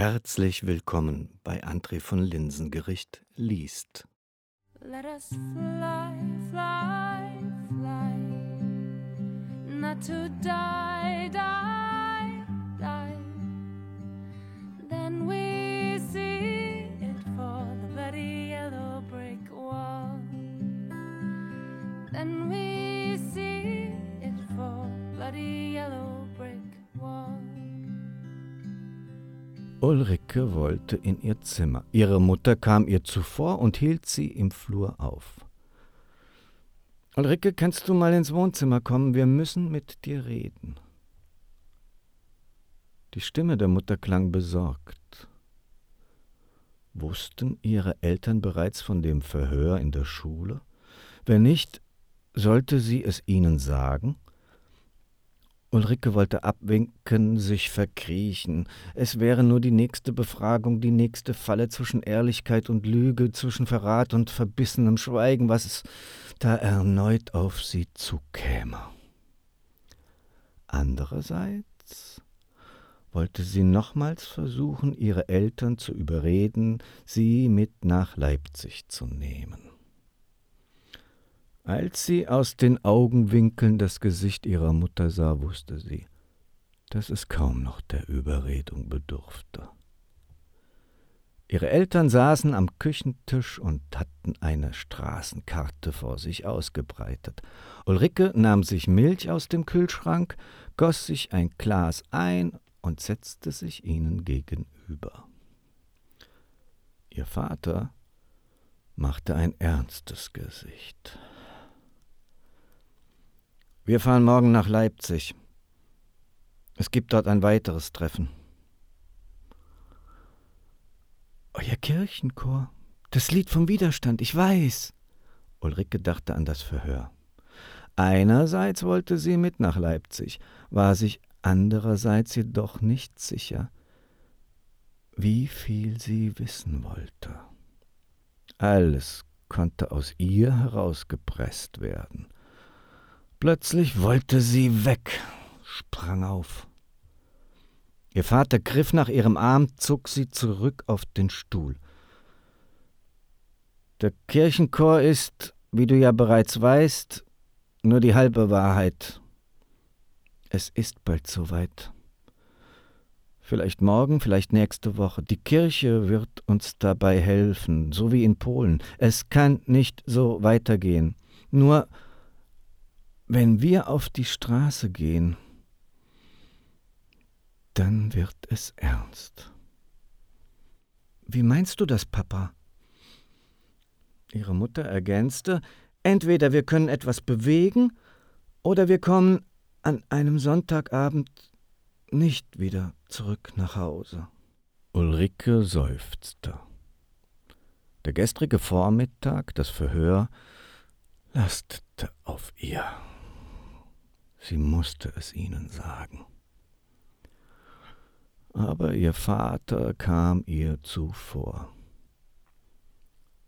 Herzlich willkommen bei André von Linsengericht liest. Let us fly, fly, fly, not to die, die, die. Then we see it for the bloody yellow brick wall. Then we see it for bloody yellow brick wall. Ulrike wollte in ihr Zimmer. Ihre Mutter kam ihr zuvor und hielt sie im Flur auf. Ulrike, kannst du mal ins Wohnzimmer kommen? Wir müssen mit dir reden. Die Stimme der Mutter klang besorgt. Wussten ihre Eltern bereits von dem Verhör in der Schule? Wenn nicht, sollte sie es ihnen sagen? Ulrike wollte abwinken, sich verkriechen. Es wäre nur die nächste Befragung, die nächste Falle zwischen Ehrlichkeit und Lüge, zwischen Verrat und verbissenem Schweigen, was da erneut auf sie zukäme. Andererseits wollte sie nochmals versuchen, ihre Eltern zu überreden, sie mit nach Leipzig zu nehmen. Als sie aus den Augenwinkeln das Gesicht ihrer Mutter sah, wusste sie, dass es kaum noch der Überredung bedurfte. Ihre Eltern saßen am Küchentisch und hatten eine Straßenkarte vor sich ausgebreitet. Ulrike nahm sich Milch aus dem Kühlschrank, goss sich ein Glas ein und setzte sich ihnen gegenüber. Ihr Vater machte ein ernstes Gesicht. Wir fahren morgen nach Leipzig. Es gibt dort ein weiteres Treffen. Euer Kirchenchor, das Lied vom Widerstand, ich weiß. Ulrike dachte an das Verhör. Einerseits wollte sie mit nach Leipzig, war sich andererseits jedoch nicht sicher, wie viel sie wissen wollte. Alles konnte aus ihr herausgepresst werden. Plötzlich wollte sie weg, sprang auf. Ihr Vater griff nach ihrem Arm, zog sie zurück auf den Stuhl. Der Kirchenchor ist, wie du ja bereits weißt, nur die halbe Wahrheit. Es ist bald soweit. Vielleicht morgen, vielleicht nächste Woche. Die Kirche wird uns dabei helfen, so wie in Polen. Es kann nicht so weitergehen. Nur wenn wir auf die Straße gehen, dann wird es ernst. Wie meinst du das, Papa? Ihre Mutter ergänzte, entweder wir können etwas bewegen, oder wir kommen an einem Sonntagabend nicht wieder zurück nach Hause. Ulrike seufzte. Der gestrige Vormittag, das Verhör, lastete auf ihr. Sie musste es ihnen sagen. Aber ihr Vater kam ihr zuvor.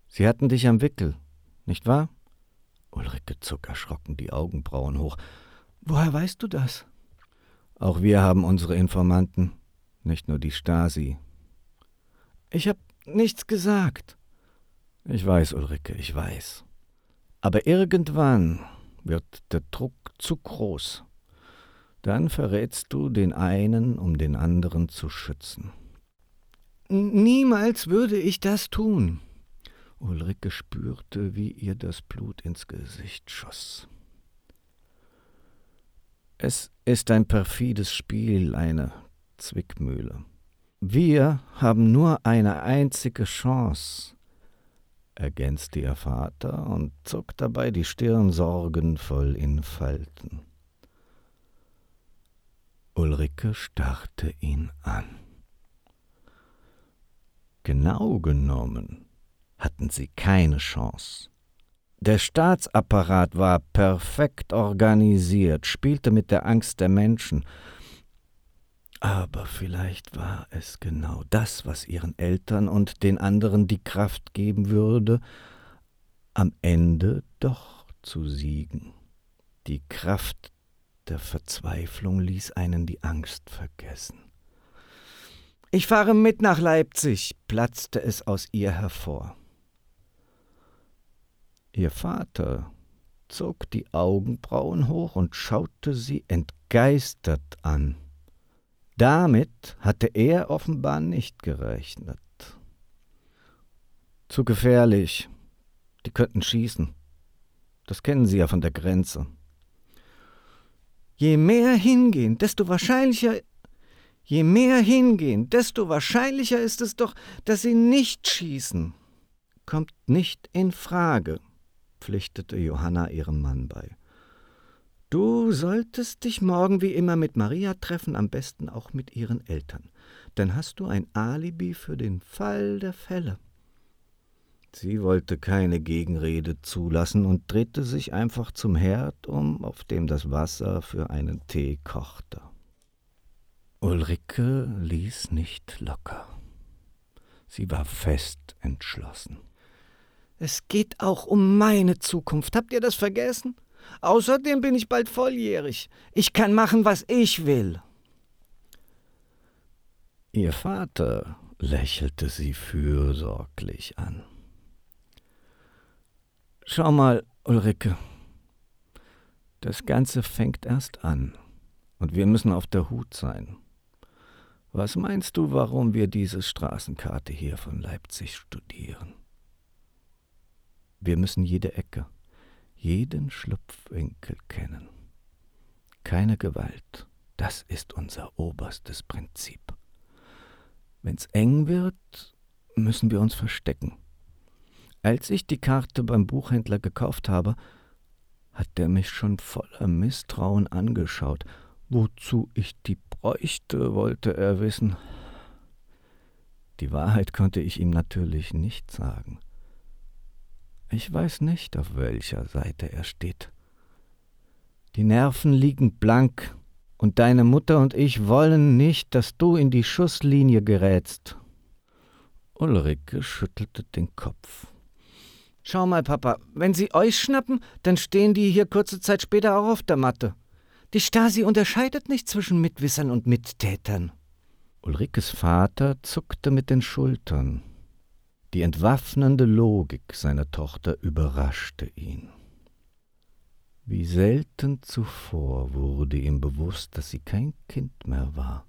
Sie hatten dich am Wickel, nicht wahr? Ulrike zog erschrocken die Augenbrauen hoch. Woher weißt du das? Auch wir haben unsere Informanten, nicht nur die Stasi. Ich hab nichts gesagt. Ich weiß, Ulrike, ich weiß. Aber irgendwann wird der Druck zu groß. Dann verrätst du den einen, um den anderen zu schützen. Niemals würde ich das tun. Ulrike spürte, wie ihr das Blut ins Gesicht schoss. Es ist ein perfides Spiel, eine Zwickmühle. Wir haben nur eine einzige Chance, ergänzte ihr Vater und zog dabei die Stirn sorgenvoll in Falten. Ulrike starrte ihn an. Genau genommen hatten sie keine Chance. Der Staatsapparat war perfekt organisiert, spielte mit der Angst der Menschen, aber vielleicht war es genau das, was ihren Eltern und den anderen die Kraft geben würde, am Ende doch zu siegen. Die Kraft der Verzweiflung ließ einen die Angst vergessen. Ich fahre mit nach Leipzig, platzte es aus ihr hervor. Ihr Vater zog die Augenbrauen hoch und schaute sie entgeistert an. Damit hatte er offenbar nicht gerechnet. Zu gefährlich. Die könnten schießen. Das kennen Sie ja von der Grenze. Je mehr hingehen, desto wahrscheinlicher Je mehr hingehen, desto wahrscheinlicher ist es doch, dass sie nicht schießen. Kommt nicht in Frage, pflichtete Johanna ihrem Mann bei. Du solltest dich morgen wie immer mit Maria treffen, am besten auch mit ihren Eltern. Dann hast du ein Alibi für den Fall der Fälle. Sie wollte keine Gegenrede zulassen und drehte sich einfach zum Herd um, auf dem das Wasser für einen Tee kochte. Ulrike ließ nicht locker. Sie war fest entschlossen. Es geht auch um meine Zukunft. Habt ihr das vergessen? Außerdem bin ich bald volljährig. Ich kann machen, was ich will. Ihr Vater lächelte sie fürsorglich an. Schau mal, Ulrike, das Ganze fängt erst an, und wir müssen auf der Hut sein. Was meinst du, warum wir diese Straßenkarte hier von Leipzig studieren? Wir müssen jede Ecke, jeden Schlupfwinkel kennen. Keine Gewalt, das ist unser oberstes Prinzip. Wenn's eng wird, müssen wir uns verstecken. Als ich die Karte beim Buchhändler gekauft habe, hat er mich schon voller Misstrauen angeschaut Wozu ich die bräuchte, wollte er wissen. Die Wahrheit konnte ich ihm natürlich nicht sagen. Ich weiß nicht, auf welcher Seite er steht. Die Nerven liegen blank, und deine Mutter und ich wollen nicht, dass du in die Schusslinie gerätst. Ulrike schüttelte den Kopf. Schau mal, Papa, wenn sie euch schnappen, dann stehen die hier kurze Zeit später auch auf der Matte. Die Stasi unterscheidet nicht zwischen Mitwissern und Mittätern. Ulrikes Vater zuckte mit den Schultern. Die entwaffnende Logik seiner Tochter überraschte ihn. Wie selten zuvor wurde ihm bewusst, dass sie kein Kind mehr war.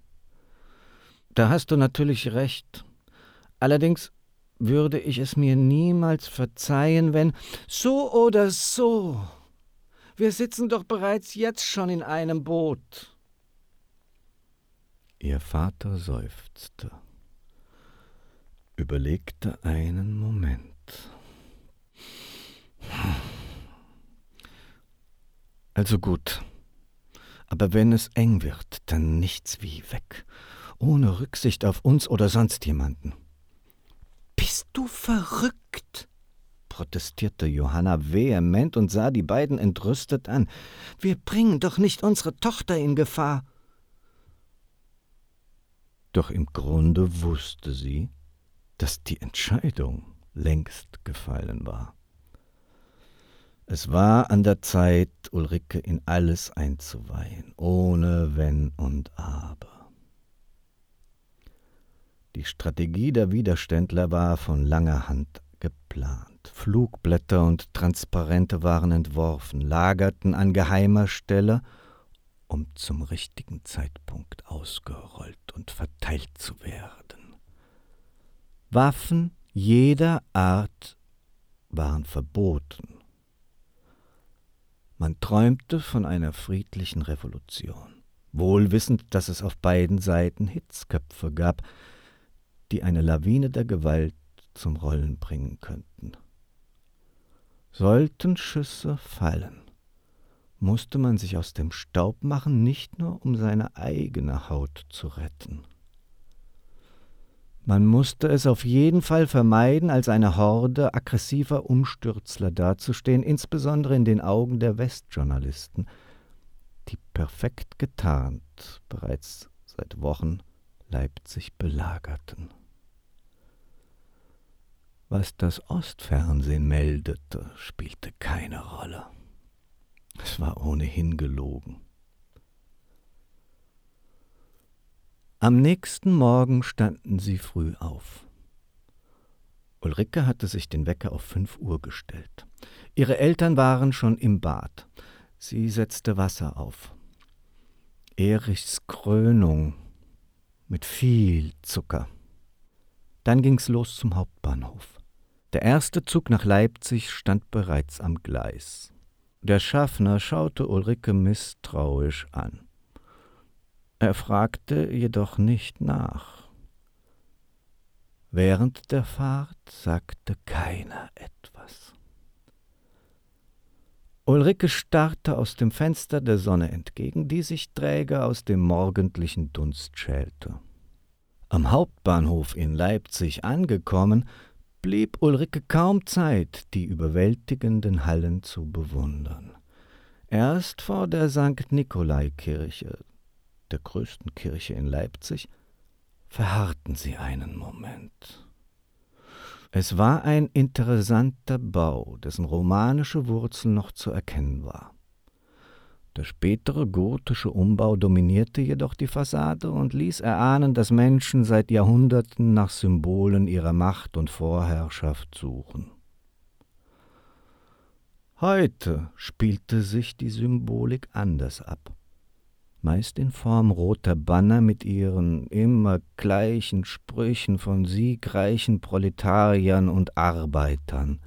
Da hast du natürlich recht. Allerdings würde ich es mir niemals verzeihen, wenn so oder so wir sitzen doch bereits jetzt schon in einem Boot. Ihr Vater seufzte, überlegte einen Moment. Also gut, aber wenn es eng wird, dann nichts wie weg, ohne Rücksicht auf uns oder sonst jemanden. Bist du verrückt? protestierte Johanna vehement und sah die beiden entrüstet an. Wir bringen doch nicht unsere Tochter in Gefahr. Doch im Grunde wusste sie, dass die Entscheidung längst gefallen war. Es war an der Zeit, Ulrike in alles einzuweihen, ohne Wenn und Aber. Die Strategie der Widerständler war von langer Hand geplant. Flugblätter und Transparente waren entworfen, lagerten an geheimer Stelle, um zum richtigen Zeitpunkt ausgerollt und verteilt zu werden. Waffen jeder Art waren verboten. Man träumte von einer friedlichen Revolution, wohl wissend, dass es auf beiden Seiten Hitzköpfe gab, die eine Lawine der Gewalt zum Rollen bringen könnten. Sollten Schüsse fallen, musste man sich aus dem Staub machen, nicht nur um seine eigene Haut zu retten. Man musste es auf jeden Fall vermeiden, als eine Horde aggressiver Umstürzler dazustehen, insbesondere in den Augen der Westjournalisten, die perfekt getarnt bereits seit Wochen Leipzig belagerten. Was das Ostfernsehen meldete, spielte keine Rolle. Es war ohnehin gelogen. Am nächsten Morgen standen sie früh auf. Ulrike hatte sich den Wecker auf fünf Uhr gestellt. Ihre Eltern waren schon im Bad. Sie setzte Wasser auf. Erichs Krönung mit viel Zucker. Dann ging's los zum Hauptbahnhof. Der erste Zug nach Leipzig stand bereits am Gleis. Der Schaffner schaute Ulrike misstrauisch an. Er fragte jedoch nicht nach. Während der Fahrt sagte keiner etwas. Ulrike starrte aus dem Fenster der Sonne entgegen, die sich träge aus dem morgendlichen Dunst schälte. Am Hauptbahnhof in Leipzig angekommen, blieb Ulrike kaum Zeit, die überwältigenden Hallen zu bewundern. Erst vor der St. Nikolai-Kirche, der größten Kirche in Leipzig, verharrten sie einen Moment. Es war ein interessanter Bau, dessen romanische Wurzel noch zu erkennen war. Der spätere gotische Umbau dominierte jedoch die Fassade und ließ erahnen, dass Menschen seit Jahrhunderten nach Symbolen ihrer Macht und Vorherrschaft suchen. Heute spielte sich die Symbolik anders ab, meist in Form roter Banner mit ihren immer gleichen Sprüchen von siegreichen Proletariern und Arbeitern,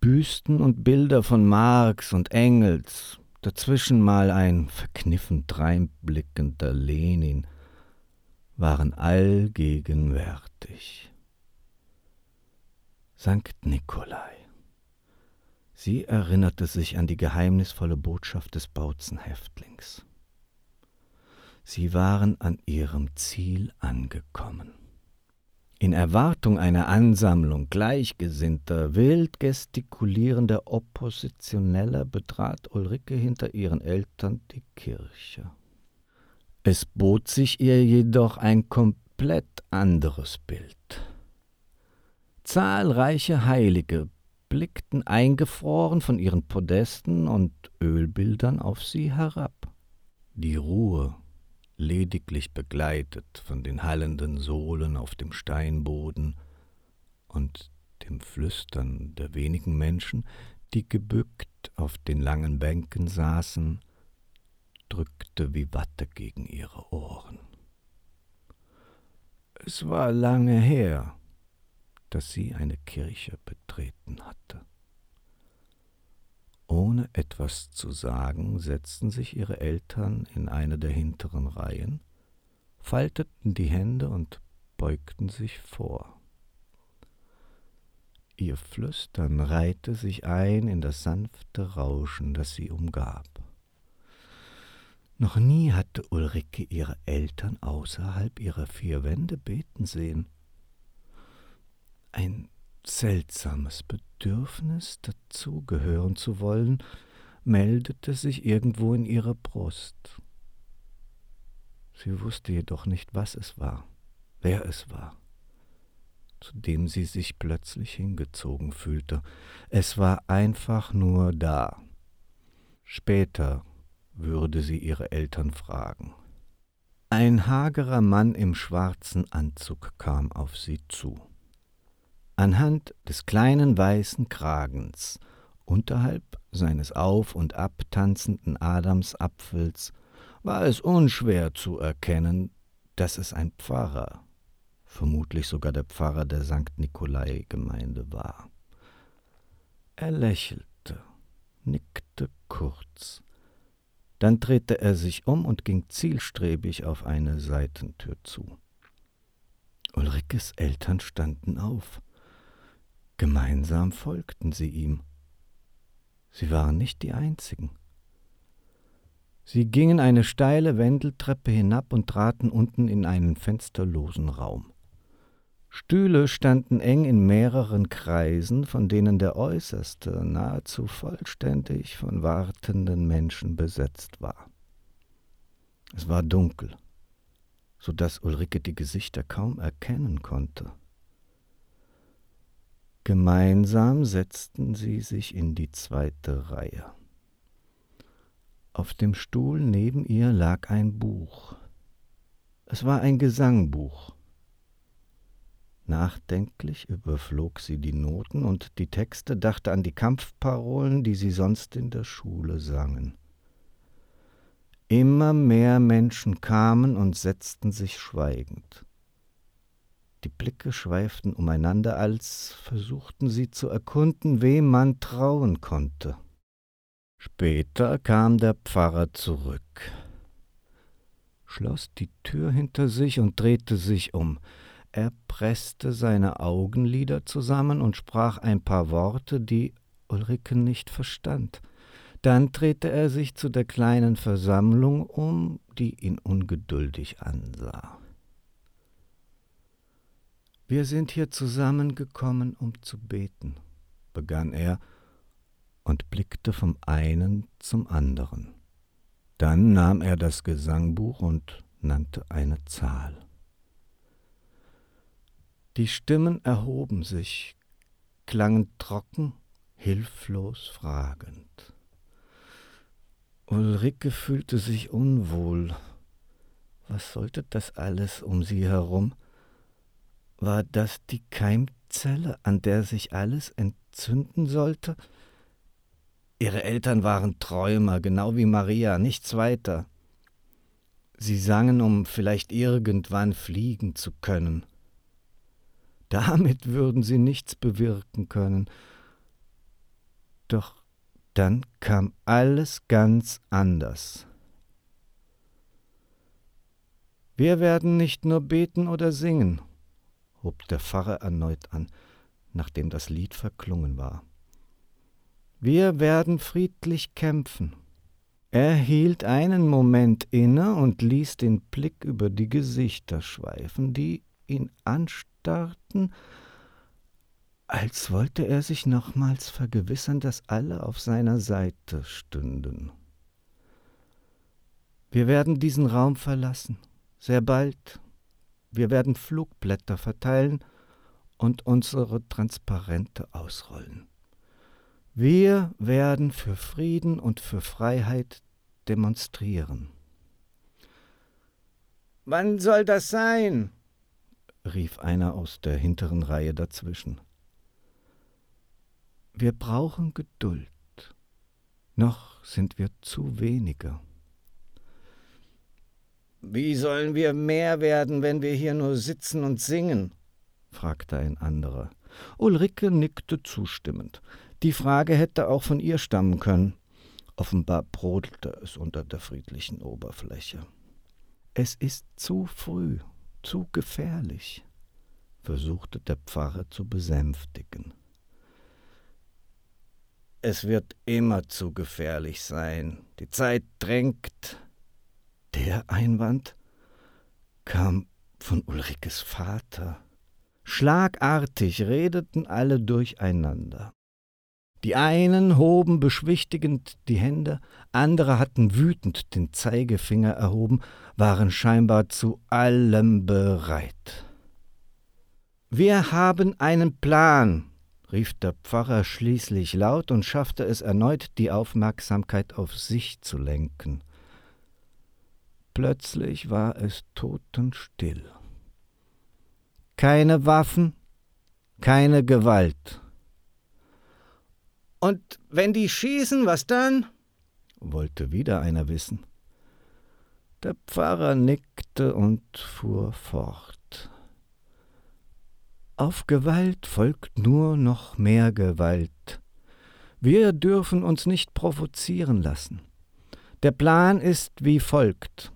Büsten und Bilder von Marx und Engels, dazwischen mal ein verkniffen dreinblickender Lenin, waren allgegenwärtig. Sankt Nikolai. Sie erinnerte sich an die geheimnisvolle Botschaft des Bautzenhäftlings. Sie waren an ihrem Ziel angekommen. In Erwartung einer Ansammlung gleichgesinnter, wild gestikulierender Oppositioneller betrat Ulrike hinter ihren Eltern die Kirche. Es bot sich ihr jedoch ein komplett anderes Bild. Zahlreiche Heilige blickten eingefroren von ihren Podesten und Ölbildern auf sie herab. Die Ruhe lediglich begleitet von den hallenden Sohlen auf dem Steinboden und dem Flüstern der wenigen Menschen, die gebückt auf den langen Bänken saßen, drückte wie Watte gegen ihre Ohren. Es war lange her, dass sie eine Kirche betreten hatte. Ohne etwas zu sagen, setzten sich ihre Eltern in eine der hinteren Reihen, falteten die Hände und beugten sich vor. Ihr Flüstern reihte sich ein in das sanfte Rauschen, das sie umgab. Noch nie hatte Ulrike ihre Eltern außerhalb ihrer vier Wände beten sehen. Ein seltsames Bedürfnis, dazugehören zu wollen, meldete sich irgendwo in ihrer Brust. Sie wusste jedoch nicht, was es war, wer es war, zu dem sie sich plötzlich hingezogen fühlte. Es war einfach nur da. Später würde sie ihre Eltern fragen. Ein hagerer Mann im schwarzen Anzug kam auf sie zu. Anhand des kleinen weißen Kragens unterhalb seines auf und ab tanzenden Adamsapfels war es unschwer zu erkennen, dass es ein Pfarrer, vermutlich sogar der Pfarrer der St. Nikolai-Gemeinde war. Er lächelte, nickte kurz, dann drehte er sich um und ging zielstrebig auf eine Seitentür zu. Ulrikes Eltern standen auf. Gemeinsam folgten sie ihm. Sie waren nicht die einzigen. Sie gingen eine steile Wendeltreppe hinab und traten unten in einen fensterlosen Raum. Stühle standen eng in mehreren Kreisen, von denen der äußerste nahezu vollständig von wartenden Menschen besetzt war. Es war dunkel, so dass Ulrike die Gesichter kaum erkennen konnte. Gemeinsam setzten sie sich in die zweite Reihe. Auf dem Stuhl neben ihr lag ein Buch. Es war ein Gesangbuch. Nachdenklich überflog sie die Noten und die Texte, dachte an die Kampfparolen, die sie sonst in der Schule sangen. Immer mehr Menschen kamen und setzten sich schweigend. Die Blicke schweiften umeinander, als versuchten sie zu erkunden, wem man trauen konnte. Später kam der Pfarrer zurück, schloss die Tür hinter sich und drehte sich um. Er presste seine Augenlider zusammen und sprach ein paar Worte, die Ulrike nicht verstand. Dann drehte er sich zu der kleinen Versammlung um, die ihn ungeduldig ansah. Wir sind hier zusammengekommen, um zu beten, begann er und blickte vom einen zum anderen. Dann nahm er das Gesangbuch und nannte eine Zahl. Die Stimmen erhoben sich, klangen trocken, hilflos fragend. Ulrike fühlte sich unwohl. Was sollte das alles um sie herum? War das die Keimzelle, an der sich alles entzünden sollte? Ihre Eltern waren Träumer, genau wie Maria, nichts weiter. Sie sangen, um vielleicht irgendwann fliegen zu können. Damit würden sie nichts bewirken können. Doch dann kam alles ganz anders. Wir werden nicht nur beten oder singen, hob der Pfarrer erneut an, nachdem das Lied verklungen war. Wir werden friedlich kämpfen. Er hielt einen Moment inne und ließ den Blick über die Gesichter schweifen, die ihn anstarrten starrten, als wollte er sich nochmals vergewissern, dass alle auf seiner Seite stünden. Wir werden diesen Raum verlassen, sehr bald. Wir werden Flugblätter verteilen und unsere Transparente ausrollen. Wir werden für Frieden und für Freiheit demonstrieren. Wann soll das sein? rief einer aus der hinteren Reihe dazwischen. Wir brauchen Geduld. Noch sind wir zu wenige. Wie sollen wir mehr werden, wenn wir hier nur sitzen und singen? fragte ein anderer. Ulrike nickte zustimmend. Die Frage hätte auch von ihr stammen können. Offenbar brodelte es unter der friedlichen Oberfläche. Es ist zu früh, zu gefährlich, versuchte der Pfarrer zu besänftigen. Es wird immer zu gefährlich sein. Die Zeit drängt. Der Einwand kam von Ulrikes Vater. Schlagartig redeten alle durcheinander. Die einen hoben beschwichtigend die Hände, andere hatten wütend den Zeigefinger erhoben, waren scheinbar zu allem bereit. Wir haben einen Plan, rief der Pfarrer schließlich laut und schaffte es erneut, die Aufmerksamkeit auf sich zu lenken. Plötzlich war es totenstill. Keine Waffen, keine Gewalt. Und wenn die schießen, was dann? wollte wieder einer wissen. Der Pfarrer nickte und fuhr fort. Auf Gewalt folgt nur noch mehr Gewalt. Wir dürfen uns nicht provozieren lassen. Der Plan ist wie folgt.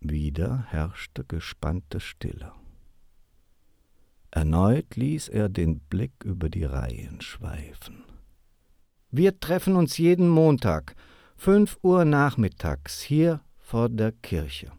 Wieder herrschte gespannte Stille. Erneut ließ er den Blick über die Reihen schweifen. Wir treffen uns jeden Montag, fünf Uhr nachmittags, hier vor der Kirche.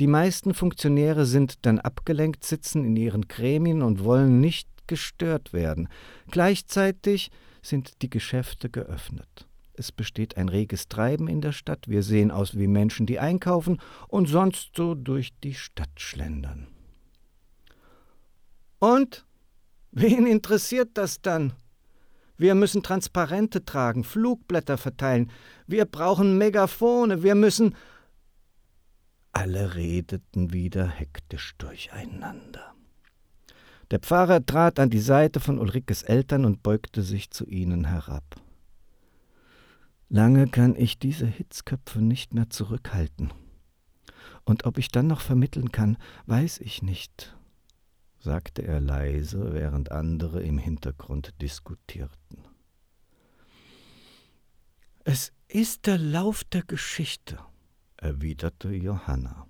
Die meisten Funktionäre sind dann abgelenkt, sitzen in ihren Gremien und wollen nicht gestört werden. Gleichzeitig sind die Geschäfte geöffnet. Es besteht ein reges Treiben in der Stadt. Wir sehen aus wie Menschen, die einkaufen und sonst so durch die Stadt schlendern. Und? Wen interessiert das dann? Wir müssen Transparente tragen, Flugblätter verteilen. Wir brauchen Megafone. Wir müssen. Alle redeten wieder hektisch durcheinander. Der Pfarrer trat an die Seite von Ulrikes Eltern und beugte sich zu ihnen herab. Lange kann ich diese Hitzköpfe nicht mehr zurückhalten. Und ob ich dann noch vermitteln kann, weiß ich nicht, sagte er leise, während andere im Hintergrund diskutierten. Es ist der Lauf der Geschichte, erwiderte Johanna.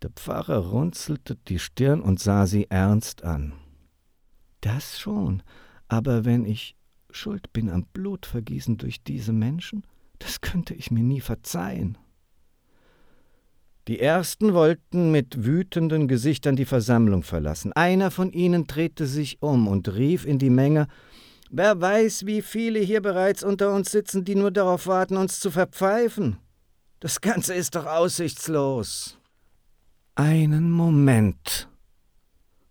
Der Pfarrer runzelte die Stirn und sah sie ernst an. Das schon, aber wenn ich schuld bin am Blutvergießen durch diese Menschen, das könnte ich mir nie verzeihen. Die ersten wollten mit wütenden Gesichtern die Versammlung verlassen. Einer von ihnen drehte sich um und rief in die Menge Wer weiß, wie viele hier bereits unter uns sitzen, die nur darauf warten, uns zu verpfeifen. Das Ganze ist doch aussichtslos. Einen Moment.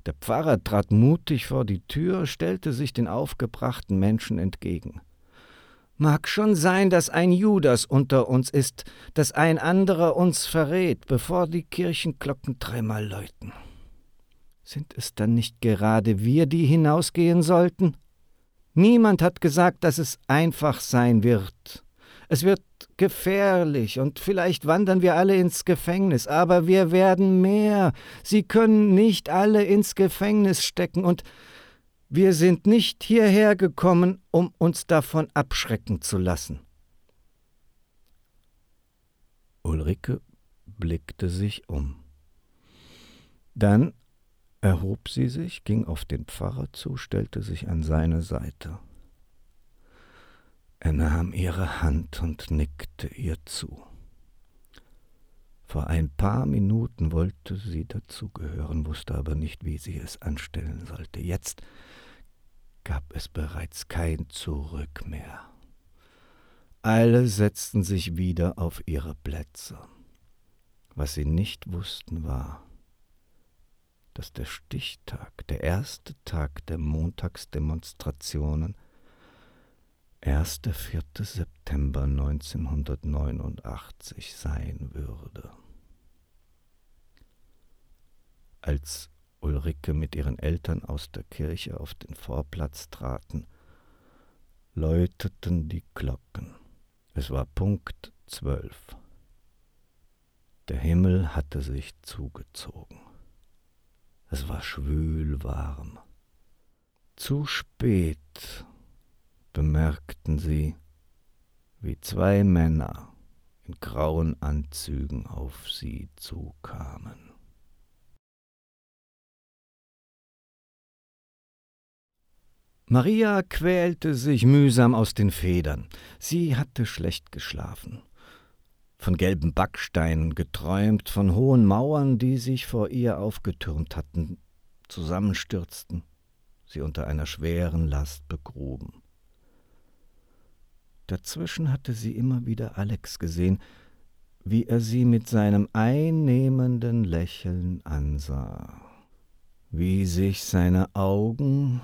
Der Pfarrer trat mutig vor die Tür, stellte sich den aufgebrachten Menschen entgegen. Mag schon sein, dass ein Judas unter uns ist, dass ein anderer uns verrät, bevor die Kirchenglocken dreimal läuten. Sind es dann nicht gerade wir, die hinausgehen sollten? Niemand hat gesagt, dass es einfach sein wird. Es wird gefährlich und vielleicht wandern wir alle ins Gefängnis, aber wir werden mehr. Sie können nicht alle ins Gefängnis stecken und wir sind nicht hierher gekommen, um uns davon abschrecken zu lassen. Ulrike blickte sich um. Dann erhob sie sich, ging auf den Pfarrer zu, stellte sich an seine Seite. Er nahm ihre Hand und nickte ihr zu. Vor ein paar Minuten wollte sie dazugehören, wusste aber nicht, wie sie es anstellen sollte. Jetzt gab es bereits kein Zurück mehr. Alle setzten sich wieder auf ihre Plätze. Was sie nicht wussten war, dass der Stichtag, der erste Tag der Montagsdemonstrationen, 1. 4. September 1989 sein würde. Als Ulrike mit ihren Eltern aus der Kirche auf den Vorplatz traten, läuteten die Glocken. Es war Punkt zwölf. Der Himmel hatte sich zugezogen. Es war schwül warm. Zu spät bemerkten sie, wie zwei Männer in grauen Anzügen auf sie zukamen. Maria quälte sich mühsam aus den Federn. Sie hatte schlecht geschlafen von gelben Backsteinen geträumt, von hohen Mauern, die sich vor ihr aufgetürmt hatten, zusammenstürzten, sie unter einer schweren Last begruben. Dazwischen hatte sie immer wieder Alex gesehen, wie er sie mit seinem einnehmenden Lächeln ansah, wie sich seine Augen,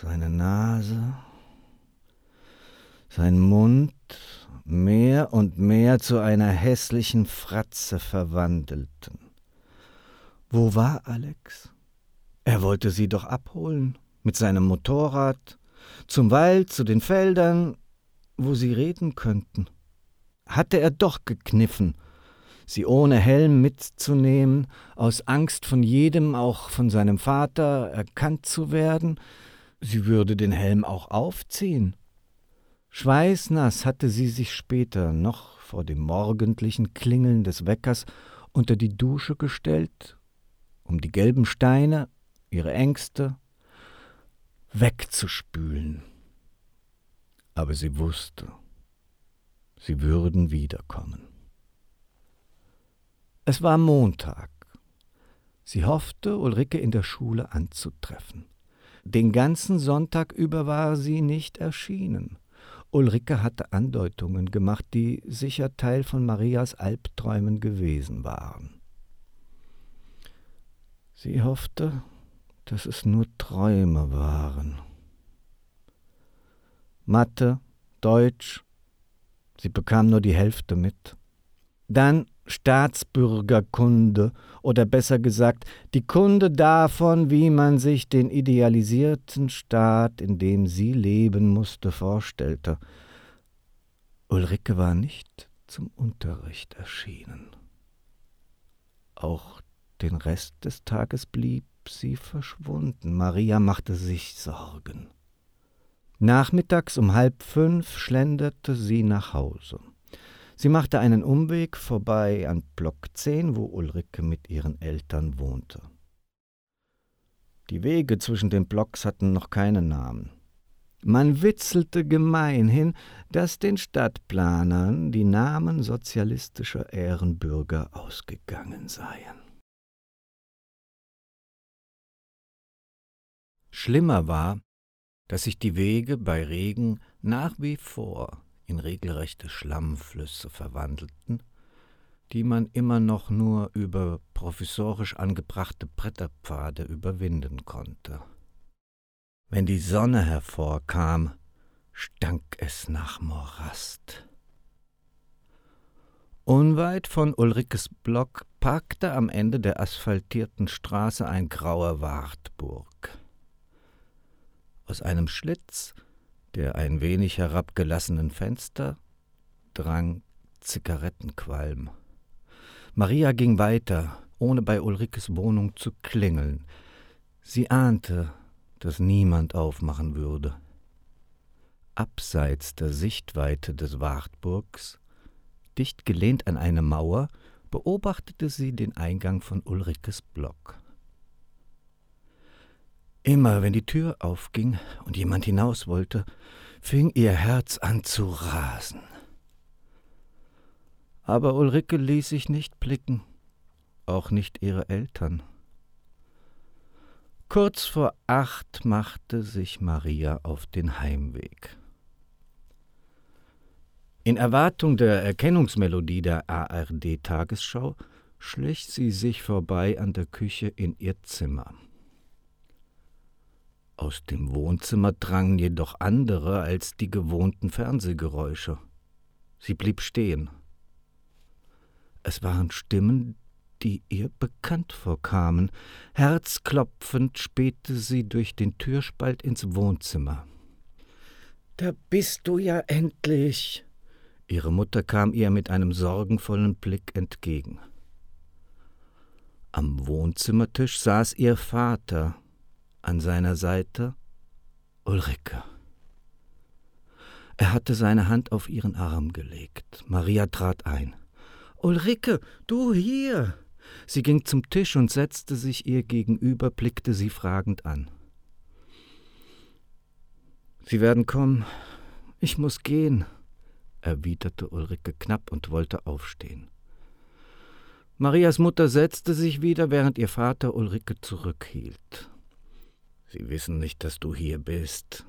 seine Nase, sein Mund mehr und mehr zu einer hässlichen Fratze verwandelten. Wo war Alex? Er wollte sie doch abholen, mit seinem Motorrad, zum Wald, zu den Feldern, wo sie reden könnten. Hatte er doch gekniffen, sie ohne Helm mitzunehmen, aus Angst von jedem, auch von seinem Vater, erkannt zu werden, sie würde den Helm auch aufziehen. Schweißnass hatte sie sich später, noch vor dem morgendlichen Klingeln des Weckers, unter die Dusche gestellt, um die gelben Steine, ihre Ängste, wegzuspülen. Aber sie wusste, sie würden wiederkommen. Es war Montag. Sie hoffte, Ulrike in der Schule anzutreffen. Den ganzen Sonntag über war sie nicht erschienen. Ulrike hatte Andeutungen gemacht, die sicher Teil von Marias Albträumen gewesen waren. Sie hoffte, dass es nur Träume waren. Mathe, Deutsch, sie bekam nur die Hälfte mit. Dann Staatsbürgerkunde oder besser gesagt die Kunde davon, wie man sich den idealisierten Staat, in dem sie leben musste, vorstellte. Ulrike war nicht zum Unterricht erschienen. Auch den Rest des Tages blieb sie verschwunden. Maria machte sich Sorgen. Nachmittags um halb fünf schlenderte sie nach Hause. Sie machte einen Umweg vorbei an Block 10, wo Ulrike mit ihren Eltern wohnte. Die Wege zwischen den Blocks hatten noch keinen Namen. Man witzelte gemeinhin, dass den Stadtplanern die Namen sozialistischer Ehrenbürger ausgegangen seien. Schlimmer war, dass sich die Wege bei Regen nach wie vor in regelrechte Schlammflüsse verwandelten, die man immer noch nur über provisorisch angebrachte Bretterpfade überwinden konnte. Wenn die Sonne hervorkam, stank es nach Morast. Unweit von Ulrikes Block parkte am Ende der asphaltierten Straße ein grauer Wartburg. Aus einem Schlitz der ein wenig herabgelassenen Fenster drang Zigarettenqualm. Maria ging weiter, ohne bei Ulrikes Wohnung zu klingeln. Sie ahnte, dass niemand aufmachen würde. Abseits der Sichtweite des Wartburgs, dicht gelehnt an eine Mauer, beobachtete sie den Eingang von Ulrikes Block. Immer wenn die Tür aufging und jemand hinaus wollte, fing ihr Herz an zu rasen. Aber Ulrike ließ sich nicht blicken, auch nicht ihre Eltern. Kurz vor acht machte sich Maria auf den Heimweg. In Erwartung der Erkennungsmelodie der ARD-Tagesschau schlich sie sich vorbei an der Küche in ihr Zimmer. Aus dem Wohnzimmer drangen jedoch andere als die gewohnten Fernsehgeräusche. Sie blieb stehen. Es waren Stimmen, die ihr bekannt vorkamen. Herzklopfend spähte sie durch den Türspalt ins Wohnzimmer. Da bist du ja endlich. Ihre Mutter kam ihr mit einem sorgenvollen Blick entgegen. Am Wohnzimmertisch saß ihr Vater, an seiner Seite Ulrike. Er hatte seine Hand auf ihren Arm gelegt. Maria trat ein. Ulrike, du hier! Sie ging zum Tisch und setzte sich ihr gegenüber, blickte sie fragend an. Sie werden kommen. Ich muss gehen, erwiderte Ulrike knapp und wollte aufstehen. Marias Mutter setzte sich wieder, während ihr Vater Ulrike zurückhielt. Sie wissen nicht, dass du hier bist.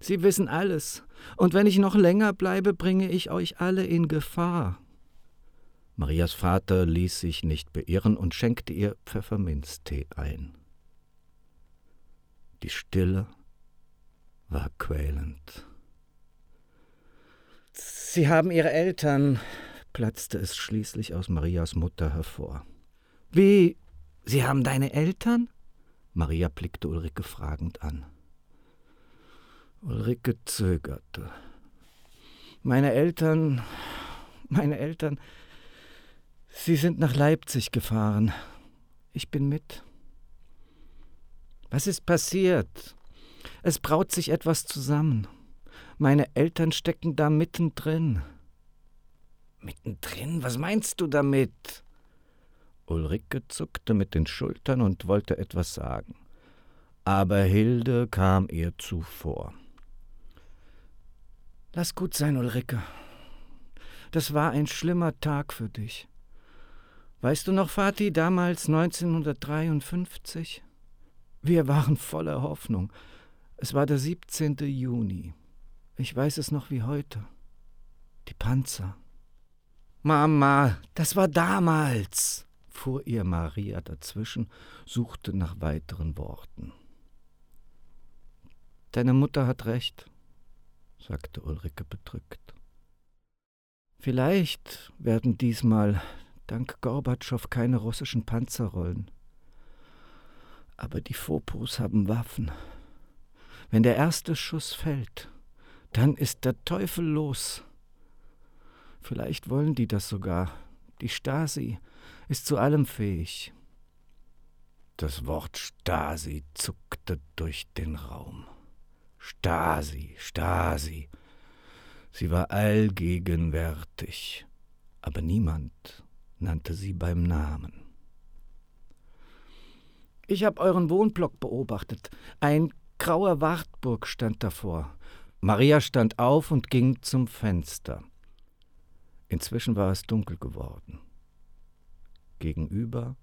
Sie wissen alles, und wenn ich noch länger bleibe, bringe ich euch alle in Gefahr. Marias Vater ließ sich nicht beirren und schenkte ihr Pfefferminztee ein. Die Stille war quälend. Sie haben Ihre Eltern, platzte es schließlich aus Marias Mutter hervor. Wie? Sie haben deine Eltern? Maria blickte Ulrike fragend an. Ulrike zögerte. Meine Eltern, meine Eltern, sie sind nach Leipzig gefahren. Ich bin mit. Was ist passiert? Es braut sich etwas zusammen. Meine Eltern stecken da mittendrin. Mittendrin? Was meinst du damit? Ulrike zuckte mit den Schultern und wollte etwas sagen. Aber Hilde kam ihr zuvor. Lass gut sein, Ulrike. Das war ein schlimmer Tag für dich. Weißt du noch, Vati, damals 1953? Wir waren voller Hoffnung. Es war der 17. Juni. Ich weiß es noch wie heute. Die Panzer. Mama, das war damals fuhr ihr Maria dazwischen, suchte nach weiteren Worten. Deine Mutter hat recht, sagte Ulrike bedrückt. Vielleicht werden diesmal dank Gorbatschow keine russischen Panzer rollen. Aber die Fopos haben Waffen. Wenn der erste Schuss fällt, dann ist der Teufel los. Vielleicht wollen die das sogar. Die Stasi ist zu allem fähig. Das Wort Stasi zuckte durch den Raum. Stasi, Stasi. Sie war allgegenwärtig, aber niemand nannte sie beim Namen. Ich habe euren Wohnblock beobachtet. Ein grauer Wartburg stand davor. Maria stand auf und ging zum Fenster. Inzwischen war es dunkel geworden. Gegenüber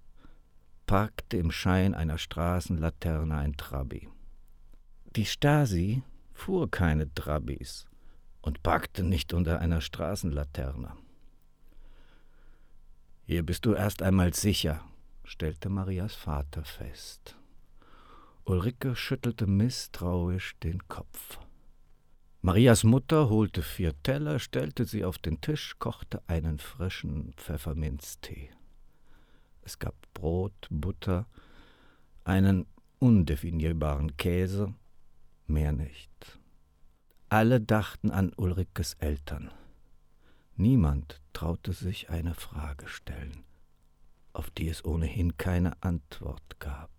parkte im Schein einer Straßenlaterne ein Trabi. Die Stasi fuhr keine Trabis und parkte nicht unter einer Straßenlaterne. Hier bist du erst einmal sicher, stellte Marias Vater fest. Ulrike schüttelte misstrauisch den Kopf. Marias Mutter holte vier Teller, stellte sie auf den Tisch, kochte einen frischen Pfefferminztee. Es gab Brot, Butter, einen undefinierbaren Käse, mehr nicht. Alle dachten an Ulrikes Eltern. Niemand traute sich eine Frage stellen, auf die es ohnehin keine Antwort gab.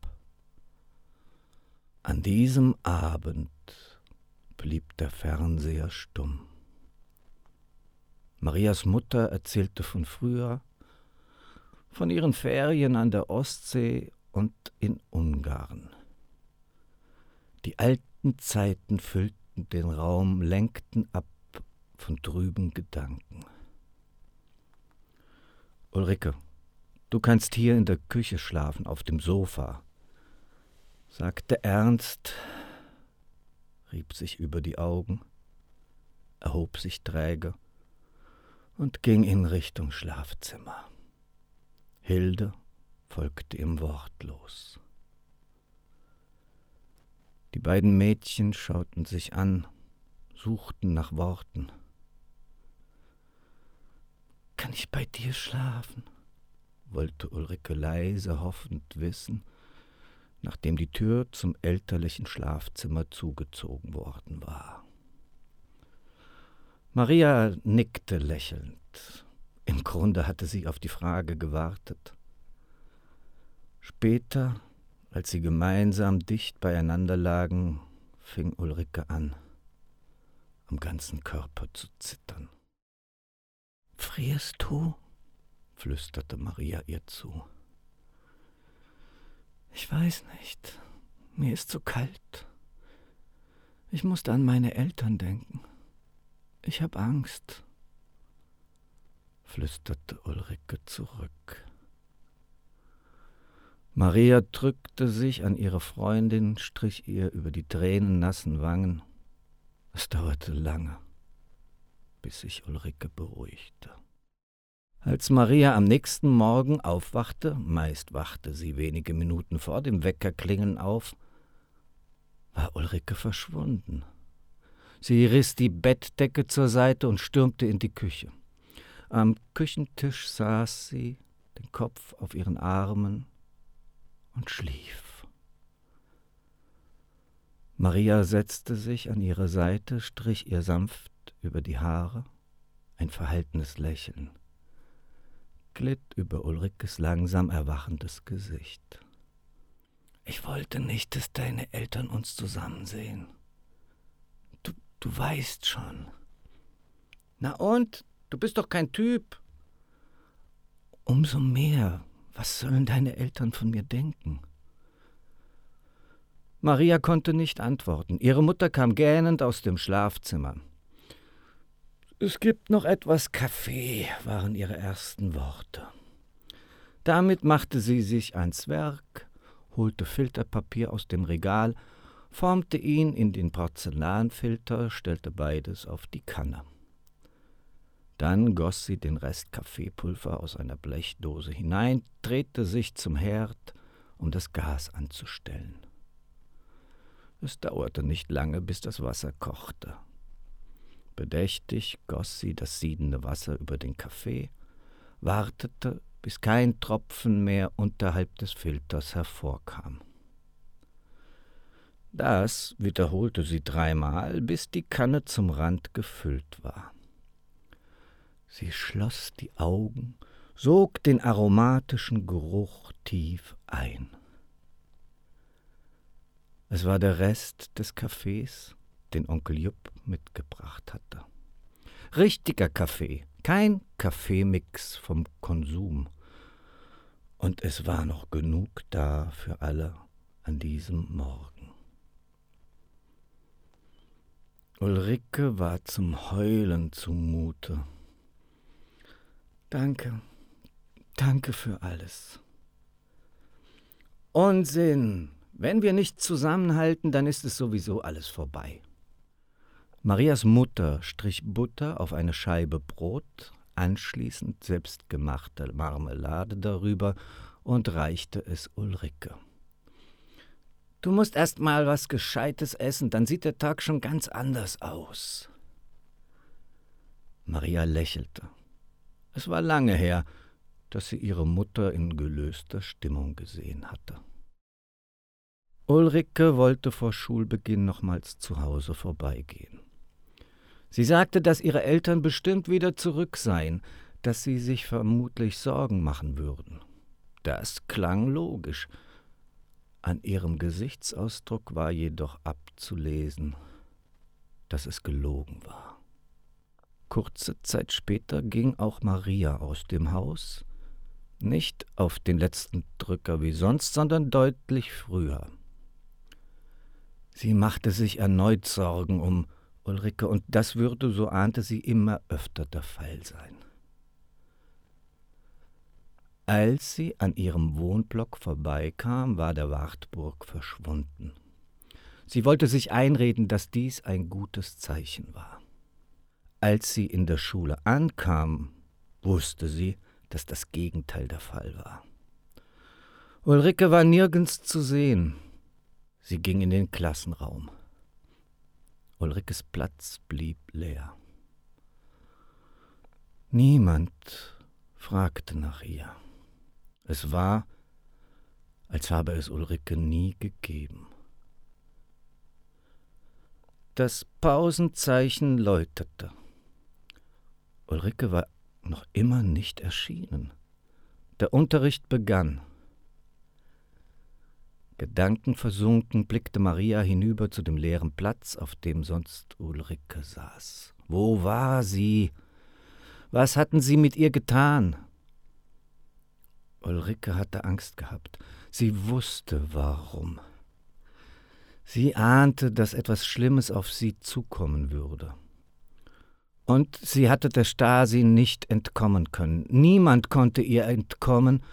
An diesem Abend blieb der Fernseher stumm. Marias Mutter erzählte von früher, von ihren Ferien an der Ostsee und in Ungarn. Die alten Zeiten füllten den Raum, lenkten ab von trüben Gedanken. Ulrike, du kannst hier in der Küche schlafen, auf dem Sofa, sagte Ernst, rieb sich über die Augen, erhob sich träge und ging in Richtung Schlafzimmer. Hilde folgte ihm wortlos. Die beiden Mädchen schauten sich an, suchten nach Worten. Kann ich bei dir schlafen? wollte Ulrike leise hoffend wissen, nachdem die Tür zum elterlichen Schlafzimmer zugezogen worden war. Maria nickte lächelnd. Im Grunde hatte sie auf die Frage gewartet. Später, als sie gemeinsam dicht beieinander lagen, fing Ulrike an, am ganzen Körper zu zittern. Frierst du? flüsterte Maria ihr zu. Ich weiß nicht. Mir ist zu kalt. Ich musste an meine Eltern denken. Ich habe Angst, flüsterte Ulrike zurück. Maria drückte sich an ihre Freundin, strich ihr über die tränennassen Wangen. Es dauerte lange, bis sich Ulrike beruhigte. Als Maria am nächsten Morgen aufwachte, meist wachte sie wenige Minuten vor dem Weckerklingeln auf, war Ulrike verschwunden. Sie riss die Bettdecke zur Seite und stürmte in die Küche. Am Küchentisch saß sie, den Kopf auf ihren Armen und schlief. Maria setzte sich an ihre Seite, strich ihr sanft über die Haare, ein verhaltenes Lächeln glitt über Ulrikes langsam erwachendes Gesicht. Ich wollte nicht, dass deine Eltern uns zusammen sehen. Du, du weißt schon. Na und? Du bist doch kein Typ. Umso mehr. Was sollen deine Eltern von mir denken? Maria konnte nicht antworten. Ihre Mutter kam gähnend aus dem Schlafzimmer. Es gibt noch etwas Kaffee, waren ihre ersten Worte. Damit machte sie sich ans Werk, holte Filterpapier aus dem Regal, formte ihn in den Porzellanfilter, stellte beides auf die Kanne. Dann goss sie den Rest Kaffeepulver aus einer Blechdose hinein, drehte sich zum Herd, um das Gas anzustellen. Es dauerte nicht lange, bis das Wasser kochte. Bedächtig goss sie das siedende Wasser über den Kaffee, wartete, bis kein Tropfen mehr unterhalb des Filters hervorkam. Das wiederholte sie dreimal, bis die Kanne zum Rand gefüllt war. Sie schloss die Augen, sog den aromatischen Geruch tief ein. Es war der Rest des Kaffees, den Onkel Jupp mitgebracht hatte. Richtiger Kaffee, kein Kaffeemix vom Konsum. Und es war noch genug da für alle an diesem Morgen. Ulrike war zum Heulen zumute. Danke, danke für alles. Unsinn! Wenn wir nicht zusammenhalten, dann ist es sowieso alles vorbei. Marias Mutter strich Butter auf eine Scheibe Brot, anschließend selbstgemachte Marmelade darüber und reichte es Ulrike. Du musst erst mal was Gescheites essen, dann sieht der Tag schon ganz anders aus. Maria lächelte. Es war lange her, dass sie ihre Mutter in gelöster Stimmung gesehen hatte. Ulrike wollte vor Schulbeginn nochmals zu Hause vorbeigehen. Sie sagte, dass ihre Eltern bestimmt wieder zurück seien, dass sie sich vermutlich Sorgen machen würden. Das klang logisch, an ihrem Gesichtsausdruck war jedoch abzulesen, dass es gelogen war. Kurze Zeit später ging auch Maria aus dem Haus, nicht auf den letzten Drücker wie sonst, sondern deutlich früher. Sie machte sich erneut Sorgen um Ulrike, und das würde, so ahnte sie, immer öfter der Fall sein. Als sie an ihrem Wohnblock vorbeikam, war der Wartburg verschwunden. Sie wollte sich einreden, dass dies ein gutes Zeichen war. Als sie in der Schule ankam, wusste sie, dass das Gegenteil der Fall war. Ulrike war nirgends zu sehen. Sie ging in den Klassenraum. Ulrikes Platz blieb leer. Niemand fragte nach ihr. Es war, als habe es Ulrike nie gegeben. Das Pausenzeichen läutete. Ulrike war noch immer nicht erschienen. Der Unterricht begann. Gedankenversunken blickte Maria hinüber zu dem leeren Platz, auf dem sonst Ulrike saß. Wo war sie? Was hatten sie mit ihr getan? Ulrike hatte Angst gehabt. Sie wusste warum. Sie ahnte, dass etwas Schlimmes auf sie zukommen würde. Und sie hatte der Stasi nicht entkommen können. Niemand konnte ihr entkommen,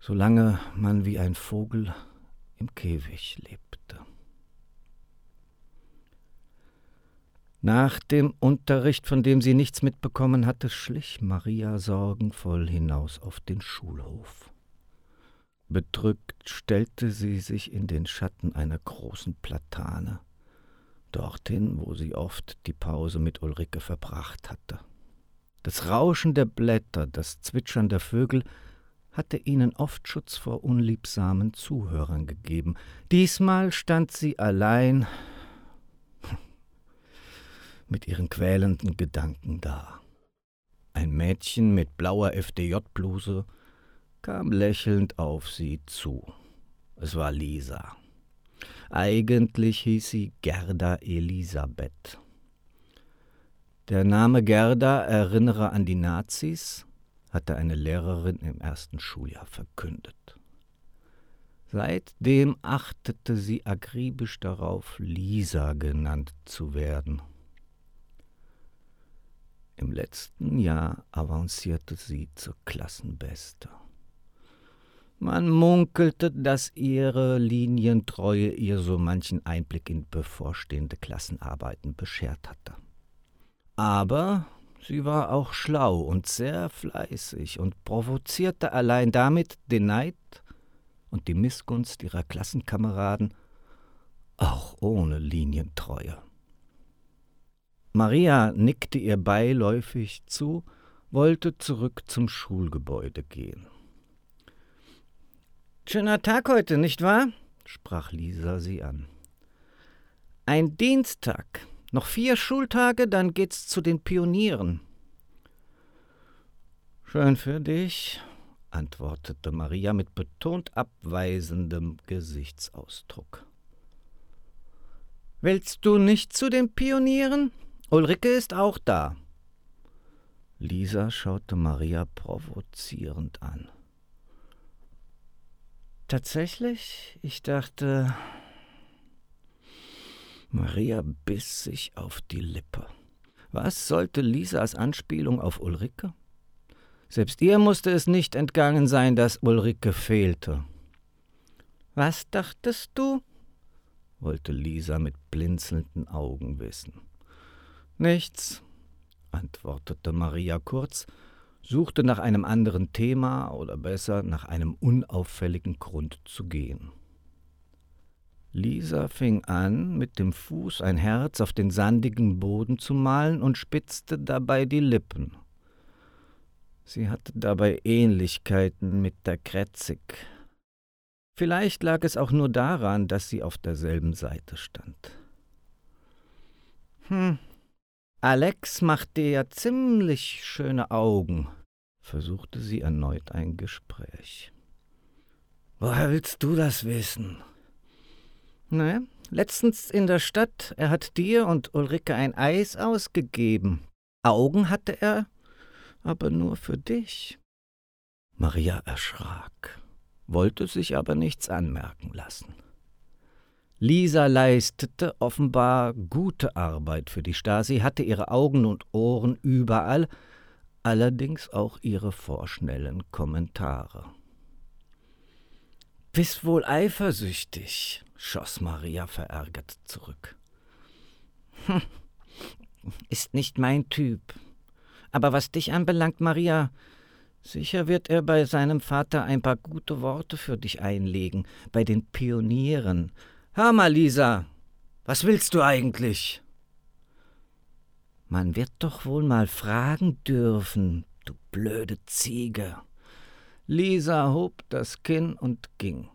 solange man wie ein Vogel im Käfig lebte. Nach dem Unterricht, von dem sie nichts mitbekommen hatte, schlich Maria sorgenvoll hinaus auf den Schulhof. Bedrückt stellte sie sich in den Schatten einer großen Platane, dorthin, wo sie oft die Pause mit Ulrike verbracht hatte. Das Rauschen der Blätter, das Zwitschern der Vögel hatte ihnen oft Schutz vor unliebsamen Zuhörern gegeben. Diesmal stand sie allein mit ihren quälenden Gedanken da. Ein Mädchen mit blauer FDJ-Bluse kam lächelnd auf sie zu. Es war Lisa. Eigentlich hieß sie Gerda Elisabeth. Der Name Gerda erinnere an die Nazis, hatte eine Lehrerin im ersten Schuljahr verkündet. Seitdem achtete sie akribisch darauf, Lisa genannt zu werden. Im letzten Jahr avancierte sie zur Klassenbeste. Man munkelte, dass ihre Linientreue ihr so manchen Einblick in bevorstehende Klassenarbeiten beschert hatte. Aber sie war auch schlau und sehr fleißig und provozierte allein damit den Neid und die Missgunst ihrer Klassenkameraden, auch ohne Linientreue. Maria nickte ihr beiläufig zu, wollte zurück zum Schulgebäude gehen. Schöner Tag heute, nicht wahr? sprach Lisa sie an. Ein Dienstag. Noch vier Schultage, dann geht's zu den Pionieren. Schön für dich, antwortete Maria mit betont abweisendem Gesichtsausdruck. Willst du nicht zu den Pionieren? Ulrike ist auch da. Lisa schaute Maria provozierend an. Tatsächlich? Ich dachte. Maria biss sich auf die Lippe. Was sollte Lisas Anspielung auf Ulrike? Selbst ihr musste es nicht entgangen sein, dass Ulrike fehlte. Was dachtest du? wollte Lisa mit blinzelnden Augen wissen. Nichts, antwortete Maria kurz, suchte nach einem anderen Thema oder besser nach einem unauffälligen Grund zu gehen. Lisa fing an, mit dem Fuß ein Herz auf den sandigen Boden zu malen und spitzte dabei die Lippen. Sie hatte dabei Ähnlichkeiten mit der Kretzig. Vielleicht lag es auch nur daran, dass sie auf derselben Seite stand. Hm, Alex macht dir ja ziemlich schöne Augen, versuchte sie erneut ein Gespräch. Woher willst du das wissen? Na, letztens in der Stadt, er hat dir und Ulrike ein Eis ausgegeben. Augen hatte er, aber nur für dich. Maria erschrak, wollte sich aber nichts anmerken lassen. Lisa leistete offenbar gute Arbeit für die Stasi, hatte ihre Augen und Ohren überall, allerdings auch ihre vorschnellen Kommentare. Bist wohl eifersüchtig, schoss Maria verärgert zurück. Hm, ist nicht mein Typ. Aber was dich anbelangt, Maria, sicher wird er bei seinem Vater ein paar gute Worte für dich einlegen, bei den Pionieren. Hör mal, Lisa, was willst du eigentlich? Man wird doch wohl mal fragen dürfen, du blöde Ziege. Lisa hob das Kinn und ging.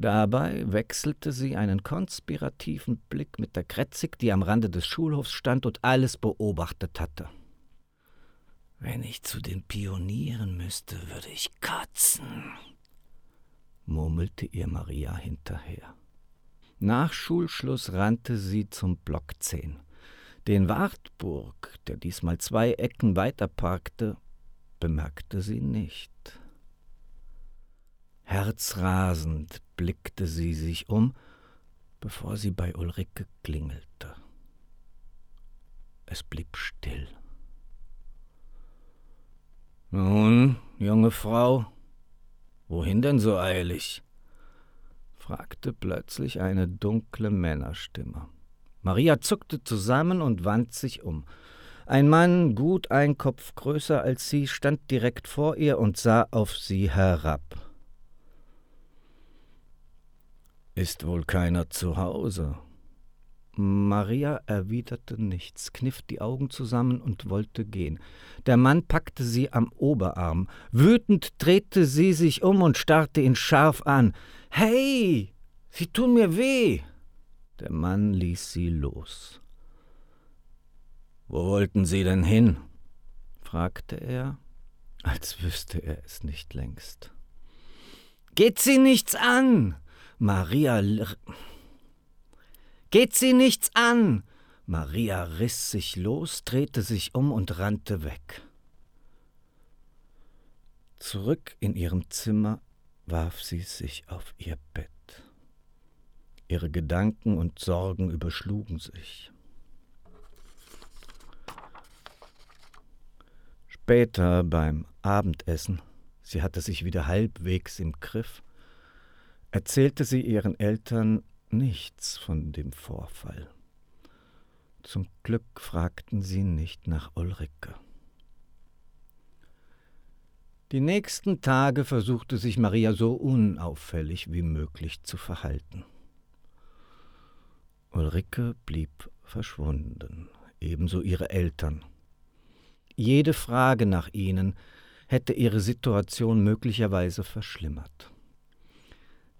Dabei wechselte sie einen konspirativen Blick mit der Kretzig, die am Rande des Schulhofs stand und alles beobachtet hatte. Wenn ich zu den Pionieren müsste, würde ich kotzen, murmelte ihr Maria hinterher. Nach Schulschluss rannte sie zum Block 10. Den Wartburg, der diesmal zwei Ecken weiter parkte, bemerkte sie nicht. Herzrasend blickte sie sich um, bevor sie bei Ulrike klingelte. Es blieb still. Nun, junge Frau, wohin denn so eilig? fragte plötzlich eine dunkle Männerstimme. Maria zuckte zusammen und wand sich um. Ein Mann, gut ein Kopf größer als sie, stand direkt vor ihr und sah auf sie herab. Ist wohl keiner zu Hause. Maria erwiderte nichts, kniff die Augen zusammen und wollte gehen. Der Mann packte sie am Oberarm. Wütend drehte sie sich um und starrte ihn scharf an. Hey, Sie tun mir weh. Der Mann ließ sie los. Wo wollten Sie denn hin? fragte er, als wüsste er es nicht längst. Geht Sie nichts an, Maria. Geht sie nichts an! Maria riss sich los, drehte sich um und rannte weg. Zurück in ihrem Zimmer warf sie sich auf ihr Bett. Ihre Gedanken und Sorgen überschlugen sich. Später beim Abendessen, sie hatte sich wieder halbwegs im Griff, erzählte sie ihren Eltern nichts von dem Vorfall. Zum Glück fragten sie nicht nach Ulrike. Die nächsten Tage versuchte sich Maria so unauffällig wie möglich zu verhalten. Ulrike blieb verschwunden. ebenso ihre Eltern. Jede Frage nach ihnen hätte ihre Situation möglicherweise verschlimmert.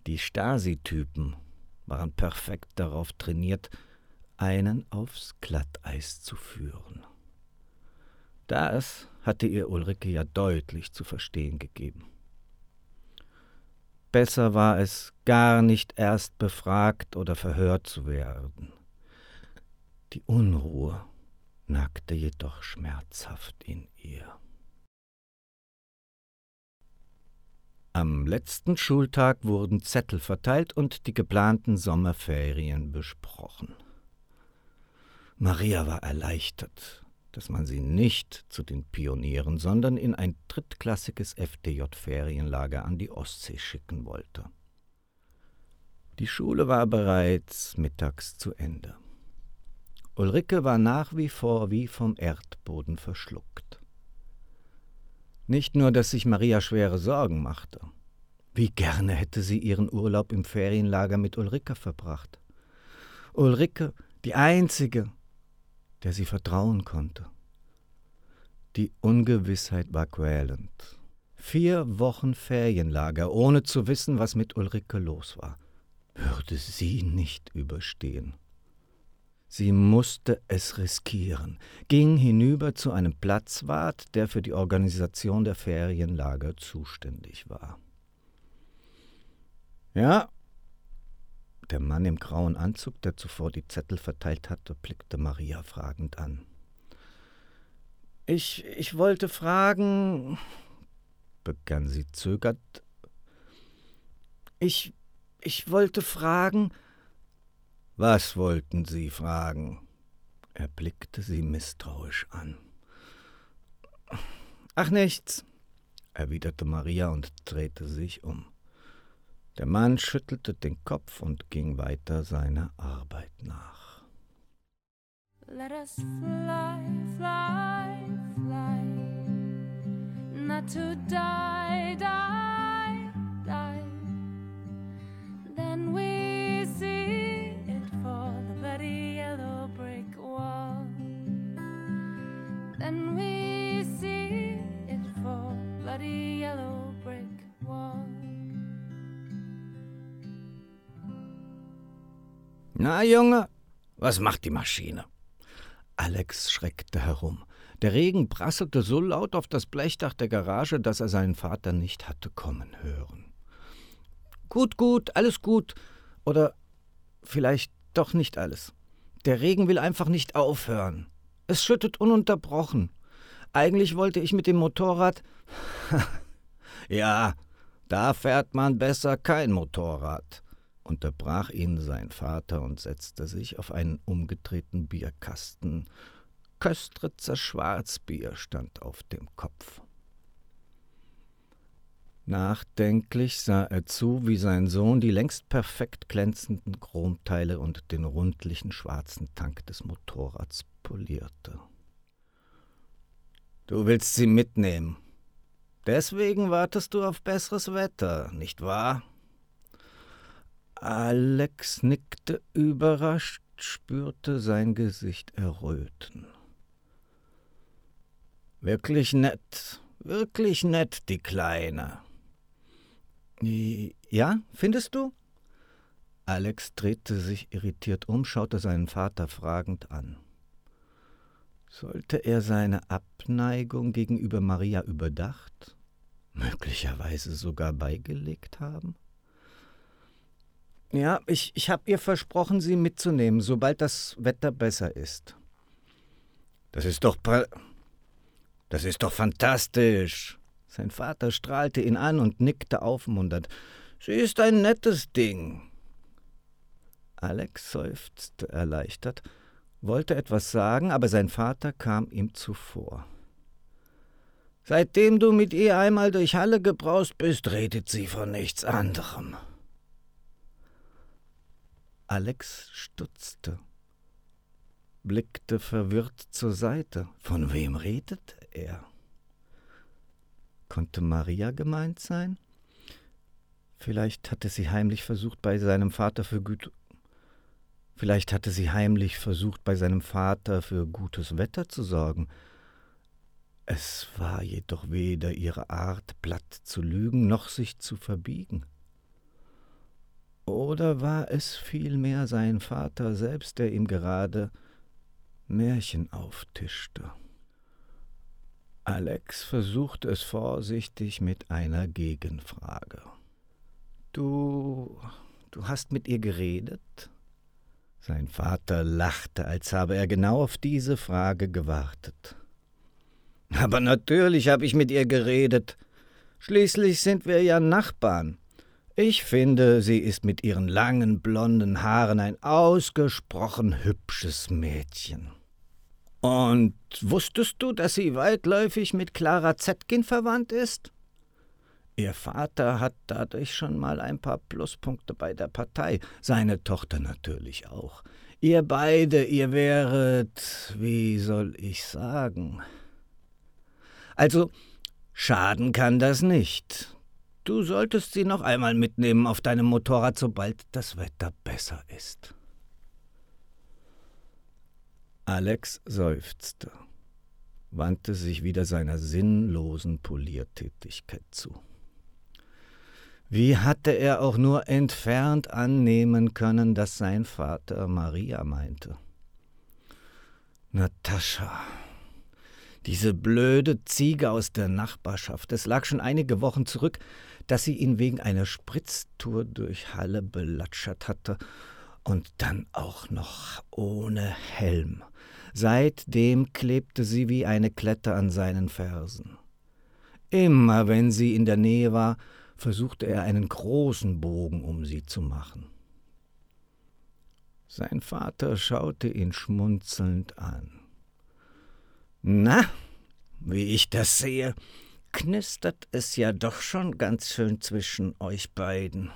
Die Stasi-Typen waren perfekt darauf trainiert, einen aufs Glatteis zu führen. Das hatte ihr Ulrike ja deutlich zu verstehen gegeben. Besser war es, gar nicht erst befragt oder verhört zu werden. Die Unruhe nagte jedoch schmerzhaft in ihr. Am letzten Schultag wurden Zettel verteilt und die geplanten Sommerferien besprochen. Maria war erleichtert, dass man sie nicht zu den Pionieren, sondern in ein drittklassiges FDJ-Ferienlager an die Ostsee schicken wollte. Die Schule war bereits mittags zu Ende. Ulrike war nach wie vor wie vom Erdboden verschluckt. Nicht nur, dass sich Maria schwere Sorgen machte. Wie gerne hätte sie ihren Urlaub im Ferienlager mit Ulrike verbracht. Ulrike, die einzige, der sie vertrauen konnte. Die Ungewissheit war quälend. Vier Wochen Ferienlager, ohne zu wissen, was mit Ulrike los war. Würde sie nicht überstehen. Sie musste es riskieren, ging hinüber zu einem Platzwart, der für die Organisation der Ferienlager zuständig war. Ja, der Mann im grauen Anzug, der zuvor die Zettel verteilt hatte, blickte Maria fragend an. Ich, ich wollte fragen, begann sie zögernd. Ich, ich wollte fragen, was wollten Sie fragen? Er blickte sie misstrauisch an. Ach nichts, erwiderte Maria und drehte sich um. Der Mann schüttelte den Kopf und ging weiter seiner Arbeit nach. Let us fly, fly, fly, not to die, die, die. Then we Then we see it for bloody yellow brick wall. Na, Junge, was macht die Maschine? Alex schreckte herum. Der Regen prasselte so laut auf das Blechdach der Garage, dass er seinen Vater nicht hatte kommen hören. Gut, gut, alles gut. Oder vielleicht doch nicht alles. Der Regen will einfach nicht aufhören. Es schüttet ununterbrochen. Eigentlich wollte ich mit dem Motorrad. ja, da fährt man besser kein Motorrad, unterbrach ihn sein Vater und setzte sich auf einen umgedrehten Bierkasten. Köstritzer Schwarzbier stand auf dem Kopf. Nachdenklich sah er zu, wie sein Sohn die längst perfekt glänzenden Chromteile und den rundlichen schwarzen Tank des Motorrads polierte. Du willst sie mitnehmen. Deswegen wartest du auf besseres Wetter, nicht wahr? Alex nickte überrascht, spürte sein Gesicht erröten. Wirklich nett, wirklich nett, die Kleine. Ja, findest du? Alex drehte sich irritiert um, schaute seinen Vater fragend an. Sollte er seine Abneigung gegenüber Maria überdacht, möglicherweise sogar beigelegt haben? Ja, ich, ich habe ihr versprochen, sie mitzunehmen, sobald das Wetter besser ist. Das ist doch. Das ist doch fantastisch. Sein Vater strahlte ihn an und nickte aufmunternd. Sie ist ein nettes Ding. Alex seufzte erleichtert, wollte etwas sagen, aber sein Vater kam ihm zuvor. Seitdem du mit ihr einmal durch Halle gebraust bist, redet sie von nichts anderem. Alex stutzte, blickte verwirrt zur Seite. Von wem redet er? Konnte Maria gemeint sein? Vielleicht hatte sie heimlich versucht, bei seinem Vater Vergütung. Vielleicht hatte sie heimlich versucht, bei seinem Vater für gutes Wetter zu sorgen. Es war jedoch weder ihre Art, platt zu lügen, noch sich zu verbiegen. Oder war es vielmehr sein Vater selbst, der ihm gerade Märchen auftischte? Alex versuchte es vorsichtig mit einer Gegenfrage. Du. du hast mit ihr geredet? Sein Vater lachte, als habe er genau auf diese Frage gewartet. Aber natürlich habe ich mit ihr geredet. Schließlich sind wir ja Nachbarn. Ich finde, sie ist mit ihren langen blonden Haaren ein ausgesprochen hübsches Mädchen. Und wusstest du, dass sie weitläufig mit Clara Zetkin verwandt ist? Ihr Vater hat dadurch schon mal ein paar Pluspunkte bei der Partei, seine Tochter natürlich auch. Ihr beide, ihr wäret, wie soll ich sagen? Also, schaden kann das nicht. Du solltest sie noch einmal mitnehmen auf deinem Motorrad, sobald das Wetter besser ist. Alex seufzte, wandte sich wieder seiner sinnlosen Poliertätigkeit zu. Wie hatte er auch nur entfernt annehmen können, dass sein Vater Maria meinte? Natascha, diese blöde Ziege aus der Nachbarschaft. Es lag schon einige Wochen zurück, dass sie ihn wegen einer Spritztour durch Halle belatschert hatte und dann auch noch ohne Helm. Seitdem klebte sie wie eine Klette an seinen Fersen. Immer wenn sie in der Nähe war, versuchte er einen großen Bogen um sie zu machen. Sein Vater schaute ihn schmunzelnd an. Na, wie ich das sehe, knistert es ja doch schon ganz schön zwischen euch beiden.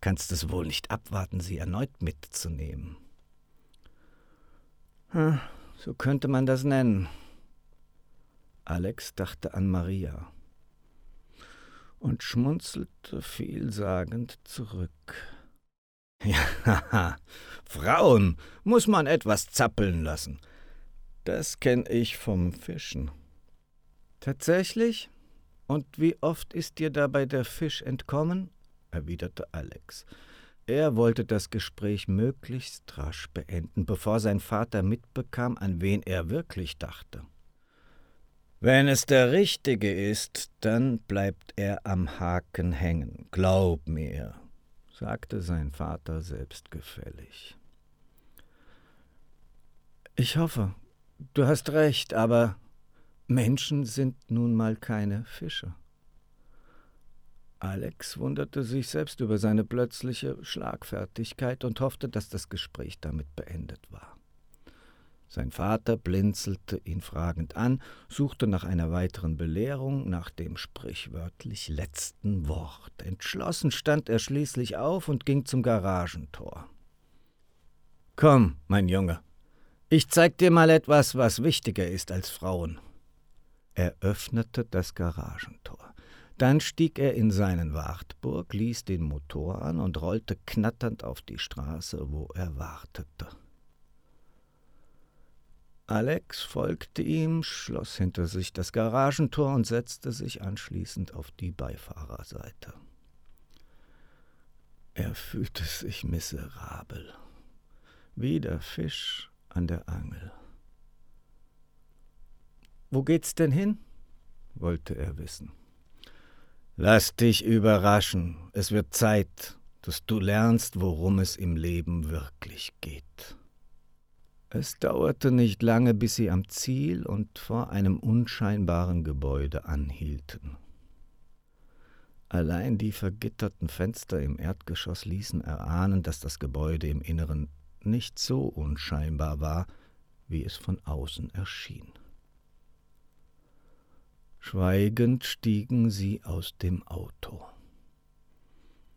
Kannst es wohl nicht abwarten, sie erneut mitzunehmen. Hm, so könnte man das nennen. Alex dachte an Maria und schmunzelte vielsagend zurück. Ja, Frauen muss man etwas zappeln lassen. Das kenne ich vom Fischen. Tatsächlich? Und wie oft ist dir dabei der Fisch entkommen? erwiderte Alex. Er wollte das Gespräch möglichst rasch beenden, bevor sein Vater mitbekam, an wen er wirklich dachte. Wenn es der Richtige ist, dann bleibt er am Haken hängen, glaub mir, sagte sein Vater selbstgefällig. Ich hoffe, du hast recht, aber Menschen sind nun mal keine Fische. Alex wunderte sich selbst über seine plötzliche Schlagfertigkeit und hoffte, dass das Gespräch damit beendet war. Sein Vater blinzelte ihn fragend an, suchte nach einer weiteren Belehrung, nach dem sprichwörtlich letzten Wort. Entschlossen stand er schließlich auf und ging zum Garagentor. Komm, mein Junge, ich zeig dir mal etwas, was wichtiger ist als Frauen. Er öffnete das Garagentor. Dann stieg er in seinen Wartburg, ließ den Motor an und rollte knatternd auf die Straße, wo er wartete. Alex folgte ihm, schloss hinter sich das Garagentor und setzte sich anschließend auf die Beifahrerseite. Er fühlte sich miserabel, wie der Fisch an der Angel. Wo geht's denn hin? wollte er wissen. Lass dich überraschen, es wird Zeit, dass du lernst, worum es im Leben wirklich geht. Es dauerte nicht lange, bis sie am Ziel und vor einem unscheinbaren Gebäude anhielten. Allein die vergitterten Fenster im Erdgeschoss ließen erahnen, dass das Gebäude im Inneren nicht so unscheinbar war, wie es von außen erschien. Schweigend stiegen sie aus dem Auto.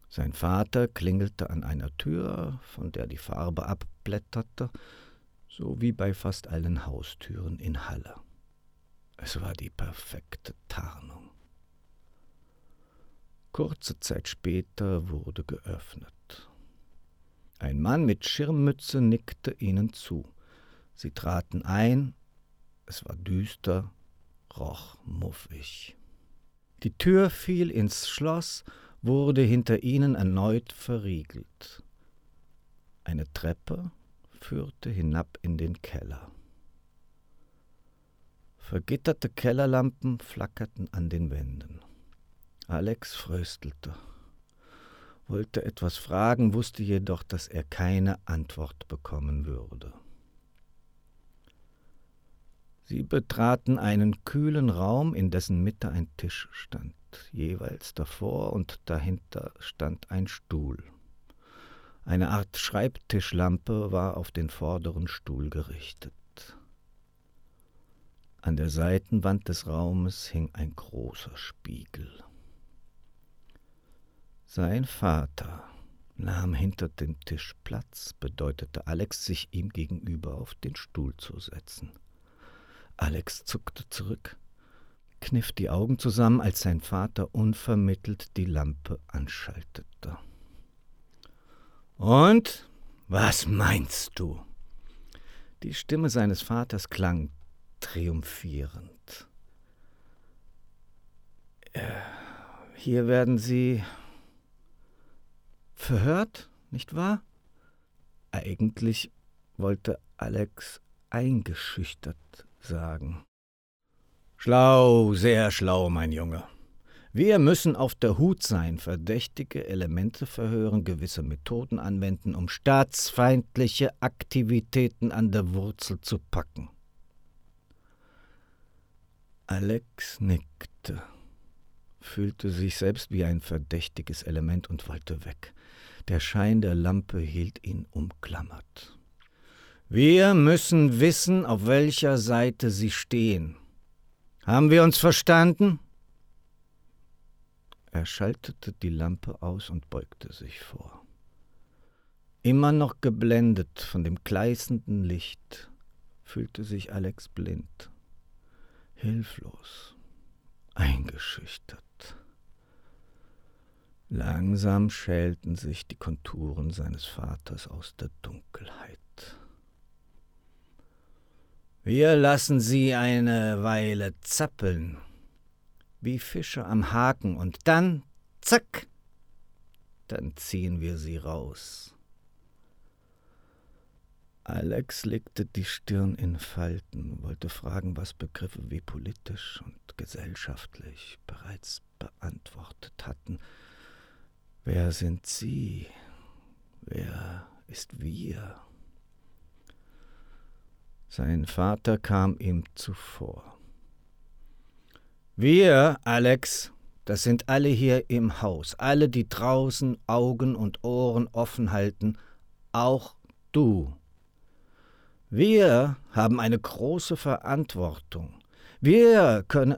Sein Vater klingelte an einer Tür, von der die Farbe abblätterte, so wie bei fast allen Haustüren in Halle. Es war die perfekte Tarnung. Kurze Zeit später wurde geöffnet. Ein Mann mit Schirmmütze nickte ihnen zu. Sie traten ein, es war düster, roch muffig. Die Tür fiel ins Schloss, wurde hinter ihnen erneut verriegelt. Eine Treppe führte hinab in den Keller. Vergitterte Kellerlampen flackerten an den Wänden. Alex fröstelte, wollte etwas fragen, wusste jedoch, dass er keine Antwort bekommen würde. Sie betraten einen kühlen Raum, in dessen Mitte ein Tisch stand. Jeweils davor und dahinter stand ein Stuhl. Eine Art Schreibtischlampe war auf den vorderen Stuhl gerichtet. An der Seitenwand des Raumes hing ein großer Spiegel. Sein Vater nahm hinter dem Tisch Platz, bedeutete Alex, sich ihm gegenüber auf den Stuhl zu setzen. Alex zuckte zurück, kniff die Augen zusammen, als sein Vater unvermittelt die Lampe anschaltete. Und was meinst du? Die Stimme seines Vaters klang triumphierend. Äh, hier werden Sie verhört, nicht wahr? Eigentlich wollte Alex eingeschüchtert sagen. Schlau, sehr schlau, mein Junge. Wir müssen auf der Hut sein, verdächtige Elemente verhören, gewisse Methoden anwenden, um staatsfeindliche Aktivitäten an der Wurzel zu packen. Alex nickte, fühlte sich selbst wie ein verdächtiges Element und wollte weg. Der Schein der Lampe hielt ihn umklammert. Wir müssen wissen, auf welcher Seite sie stehen. Haben wir uns verstanden? Er schaltete die Lampe aus und beugte sich vor. Immer noch geblendet von dem gleißenden Licht, fühlte sich Alex blind hilflos, eingeschüchtert. Langsam schälten sich die Konturen seines Vaters aus der Dunkelheit. Wir lassen sie eine Weile zappeln, wie Fische am Haken, und dann, zack, dann ziehen wir sie raus. Alex legte die Stirn in Falten, wollte fragen, was Begriffe wie politisch und gesellschaftlich bereits beantwortet hatten. Wer sind Sie? Wer ist wir? Sein Vater kam ihm zuvor. Wir, Alex, das sind alle hier im Haus, alle, die draußen Augen und Ohren offen halten, auch du. Wir haben eine große Verantwortung. Wir können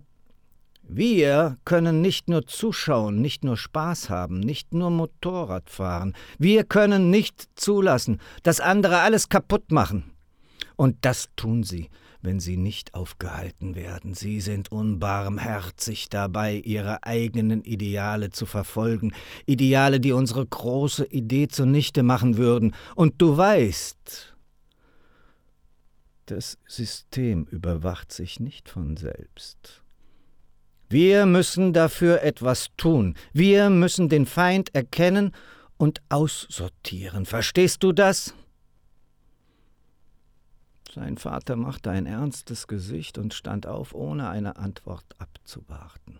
wir können nicht nur zuschauen, nicht nur Spaß haben, nicht nur Motorrad fahren. Wir können nicht zulassen, dass andere alles kaputt machen. Und das tun sie, wenn sie nicht aufgehalten werden. Sie sind unbarmherzig dabei, ihre eigenen Ideale zu verfolgen, Ideale, die unsere große Idee zunichte machen würden. Und du weißt, das System überwacht sich nicht von selbst. Wir müssen dafür etwas tun. Wir müssen den Feind erkennen und aussortieren. Verstehst du das? Sein Vater machte ein ernstes Gesicht und stand auf, ohne eine Antwort abzuwarten.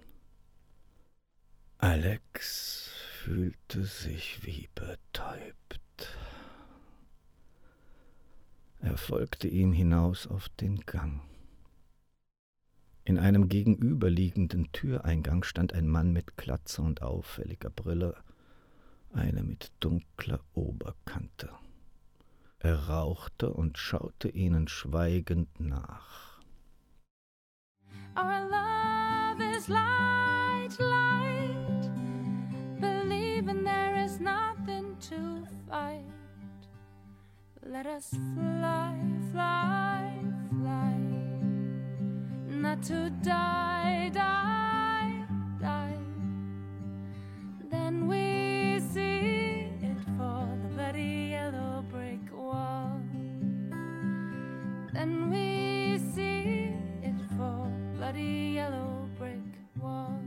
Alex fühlte sich wie betäubt. Er folgte ihm hinaus auf den Gang. In einem gegenüberliegenden Türeingang stand ein Mann mit Glatze und auffälliger Brille, eine mit dunkler Oberkante. Er rauchte und schaute ihnen schweigend nach. Our love is light, light, believing there is nothing to fight. Let us fly, fly, fly, not to die, die, die. Then we when we see it fall bloody yellow brick wall.